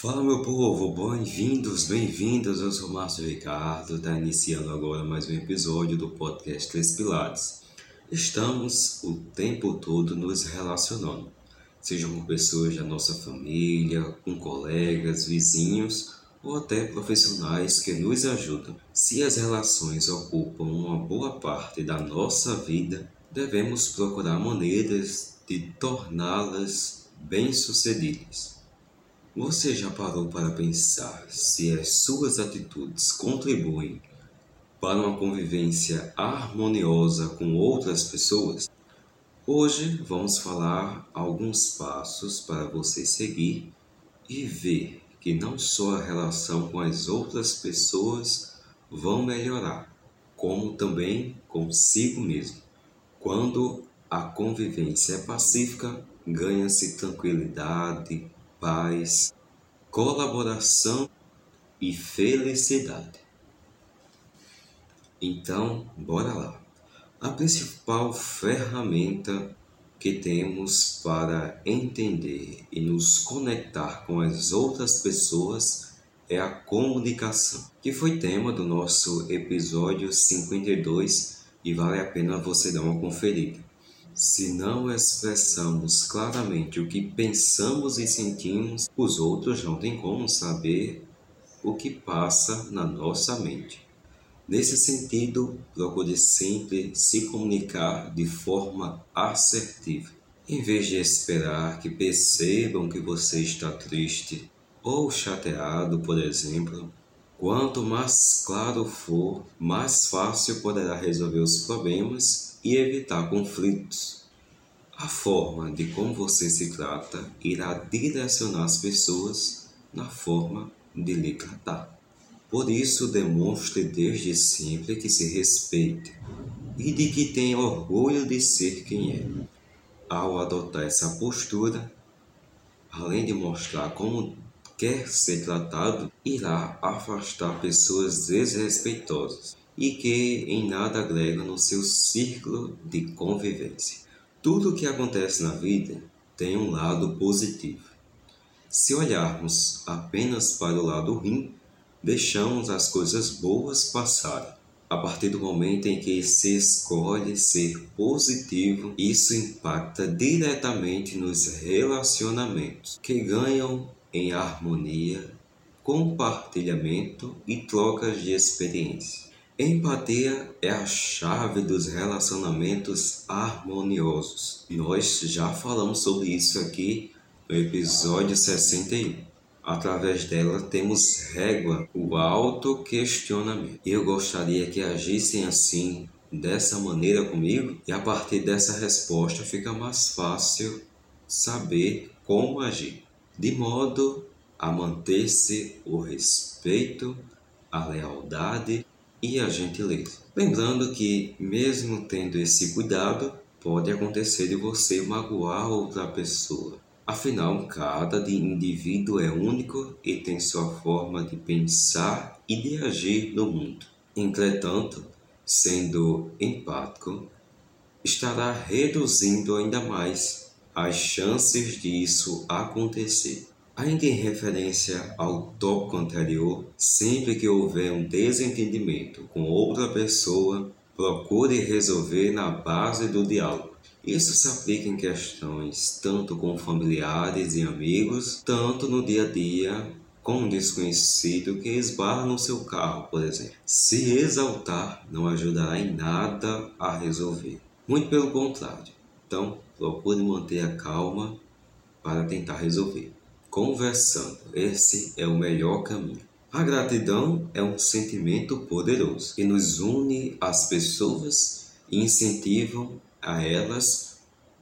Fala meu povo, bem-vindos, bem-vindos. Eu sou Márcio Ricardo, está iniciando agora mais um episódio do podcast Três Pilares. Estamos o tempo todo nos relacionando, seja com pessoas da nossa família, com colegas, vizinhos ou até profissionais que nos ajudam. Se as relações ocupam uma boa parte da nossa vida, devemos procurar maneiras de torná-las bem-sucedidas. Você já parou para pensar se as suas atitudes contribuem para uma convivência harmoniosa com outras pessoas? Hoje vamos falar alguns passos para você seguir e ver que não só a relação com as outras pessoas vão melhorar, como também consigo mesmo. Quando a convivência é pacífica, ganha-se tranquilidade, paz, colaboração e felicidade. Então, bora lá. A principal ferramenta que temos para entender e nos conectar com as outras pessoas é a comunicação, que foi tema do nosso episódio 52 e vale a pena você dar uma conferida. Se não expressamos claramente o que pensamos e sentimos, os outros não têm como saber o que passa na nossa mente. Nesse sentido, procure sempre se comunicar de forma assertiva. Em vez de esperar que percebam que você está triste ou chateado, por exemplo, quanto mais claro for, mais fácil poderá resolver os problemas e evitar conflitos. A forma de como você se trata irá direcionar as pessoas na forma de lhe tratar. Por isso, demonstre desde sempre que se respeite e de que tem orgulho de ser quem é. Ao adotar essa postura, além de mostrar como quer ser tratado, irá afastar pessoas desrespeitosas e que em nada agrega no seu círculo de convivência. Tudo o que acontece na vida tem um lado positivo. Se olharmos apenas para o lado ruim, deixamos as coisas boas passarem. A partir do momento em que se escolhe ser positivo, isso impacta diretamente nos relacionamentos, que ganham em harmonia, compartilhamento e trocas de experiência. Empatia é a chave dos relacionamentos harmoniosos. Nós já falamos sobre isso aqui no episódio 61. Através dela temos régua, o autoquestionamento. Eu gostaria que agissem assim, dessa maneira comigo, e a partir dessa resposta fica mais fácil saber como agir, de modo a manter-se o respeito, a lealdade e a gentileza. Lembrando que, mesmo tendo esse cuidado, pode acontecer de você magoar outra pessoa. Afinal, cada indivíduo é único e tem sua forma de pensar e de agir no mundo. Entretanto, sendo empático, estará reduzindo ainda mais as chances disso acontecer. Ainda em referência ao tópico anterior, sempre que houver um desentendimento com outra pessoa, procure resolver na base do diálogo. Isso se aplica em questões tanto com familiares e amigos, tanto no dia a dia com um desconhecido que esbarra no seu carro, por exemplo. Se exaltar não ajudará em nada a resolver. Muito pelo contrário. Então, procure manter a calma para tentar resolver conversando. Esse é o melhor caminho. A gratidão é um sentimento poderoso que nos une às pessoas e incentivam a elas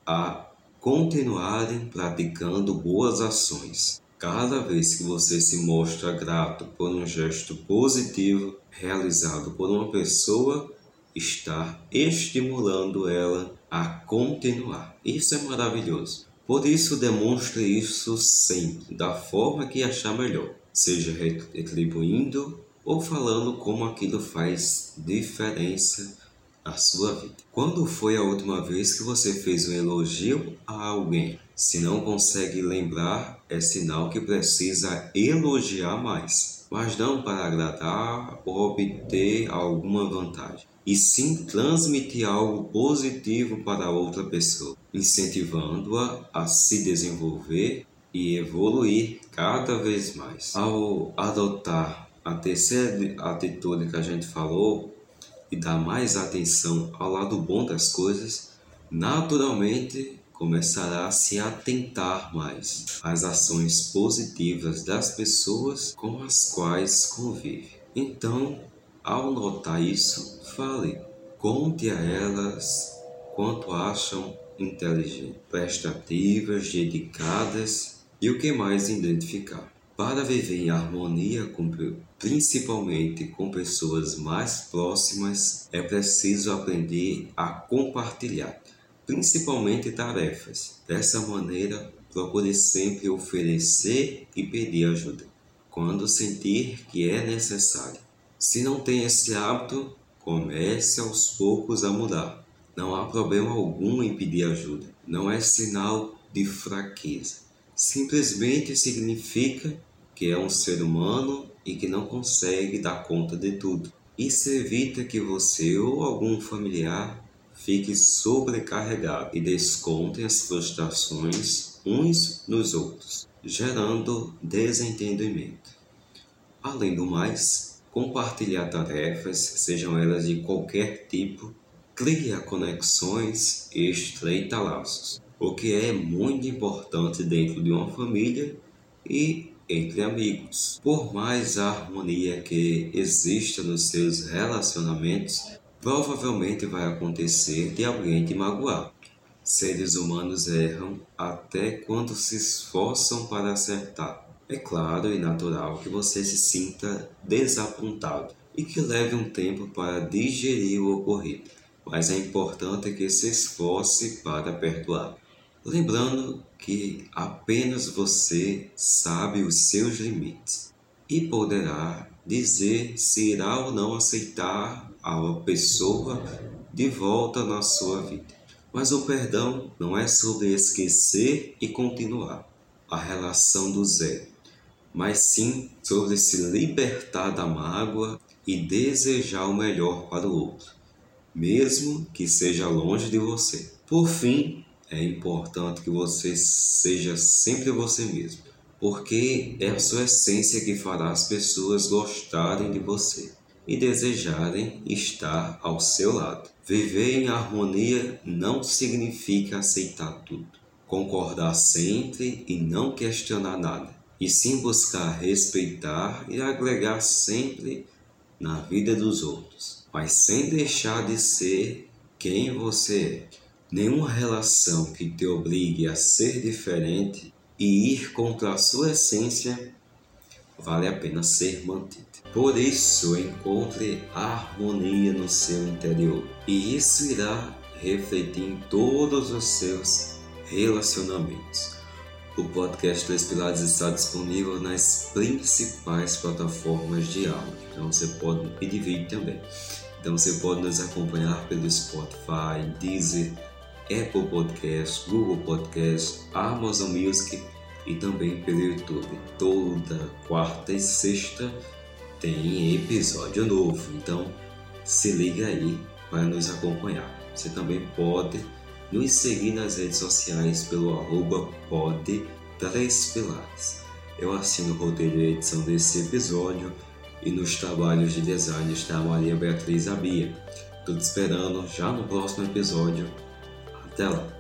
a continuarem praticando boas ações. Cada vez que você se mostra grato por um gesto positivo realizado por uma pessoa, está estimulando ela a continuar. Isso é maravilhoso. Por isso, demonstre isso sempre, da forma que achar melhor, seja retribuindo ou falando como aquilo faz diferença a sua vida. Quando foi a última vez que você fez um elogio a alguém? Se não consegue lembrar, é sinal que precisa elogiar mais, mas não para agradar ou obter alguma vantagem, e sim transmitir algo positivo para outra pessoa, incentivando-a a se desenvolver e evoluir cada vez mais. Ao adotar a terceira atitude que a gente falou e dar mais atenção ao lado bom das coisas, naturalmente começará a se atentar mais às ações positivas das pessoas com as quais convive. Então, ao notar isso, fale, conte a elas quanto acham inteligentes, prestativas, dedicadas e o que mais identificar. Para viver em harmonia, com, principalmente com pessoas mais próximas, é preciso aprender a compartilhar, principalmente tarefas. Dessa maneira, procure sempre oferecer e pedir ajuda, quando sentir que é necessário. Se não tem esse hábito, comece aos poucos a mudar. Não há problema algum em pedir ajuda. Não é sinal de fraqueza simplesmente significa que é um ser humano e que não consegue dar conta de tudo. Isso evita que você ou algum familiar fique sobrecarregado e descontem as frustrações uns nos outros, gerando desentendimento. Além do mais, compartilhar tarefas, sejam elas de qualquer tipo, cria conexões e estreita laços o que é muito importante dentro de uma família e entre amigos. Por mais harmonia que exista nos seus relacionamentos, provavelmente vai acontecer de alguém te magoar. Seres humanos erram até quando se esforçam para acertar. É claro e natural que você se sinta desapontado e que leve um tempo para digerir o ocorrido, mas é importante que se esforce para perdoar. Lembrando que apenas você sabe os seus limites e poderá dizer se irá ou não aceitar a pessoa de volta na sua vida. Mas o perdão não é sobre esquecer e continuar a relação do zero, mas sim sobre se libertar da mágoa e desejar o melhor para o outro, mesmo que seja longe de você. Por fim, é importante que você seja sempre você mesmo, porque é a sua essência que fará as pessoas gostarem de você e desejarem estar ao seu lado. Viver em harmonia não significa aceitar tudo, concordar sempre e não questionar nada, e sim buscar respeitar e agregar sempre na vida dos outros, mas sem deixar de ser quem você é. Nenhuma relação que te obrigue a ser diferente e ir contra a sua essência vale a pena ser mantida. Por isso, encontre harmonia no seu interior e isso irá refletir em todos os seus relacionamentos. O podcast Três Pilares está disponível nas principais plataformas de áudio, então você pode pedir vídeo também. Então você pode nos acompanhar pelo Spotify, Deezer, Apple Podcast, Google Podcast, Amazon Music e também pelo YouTube. Toda quarta e sexta tem episódio novo, então se liga aí para nos acompanhar. Você também pode nos seguir nas redes sociais pelo arroba pod Pilares. Eu assino o roteiro e edição desse episódio e nos trabalhos de design está Maria Beatriz Abia. Estou te esperando já no próximo episódio até lá!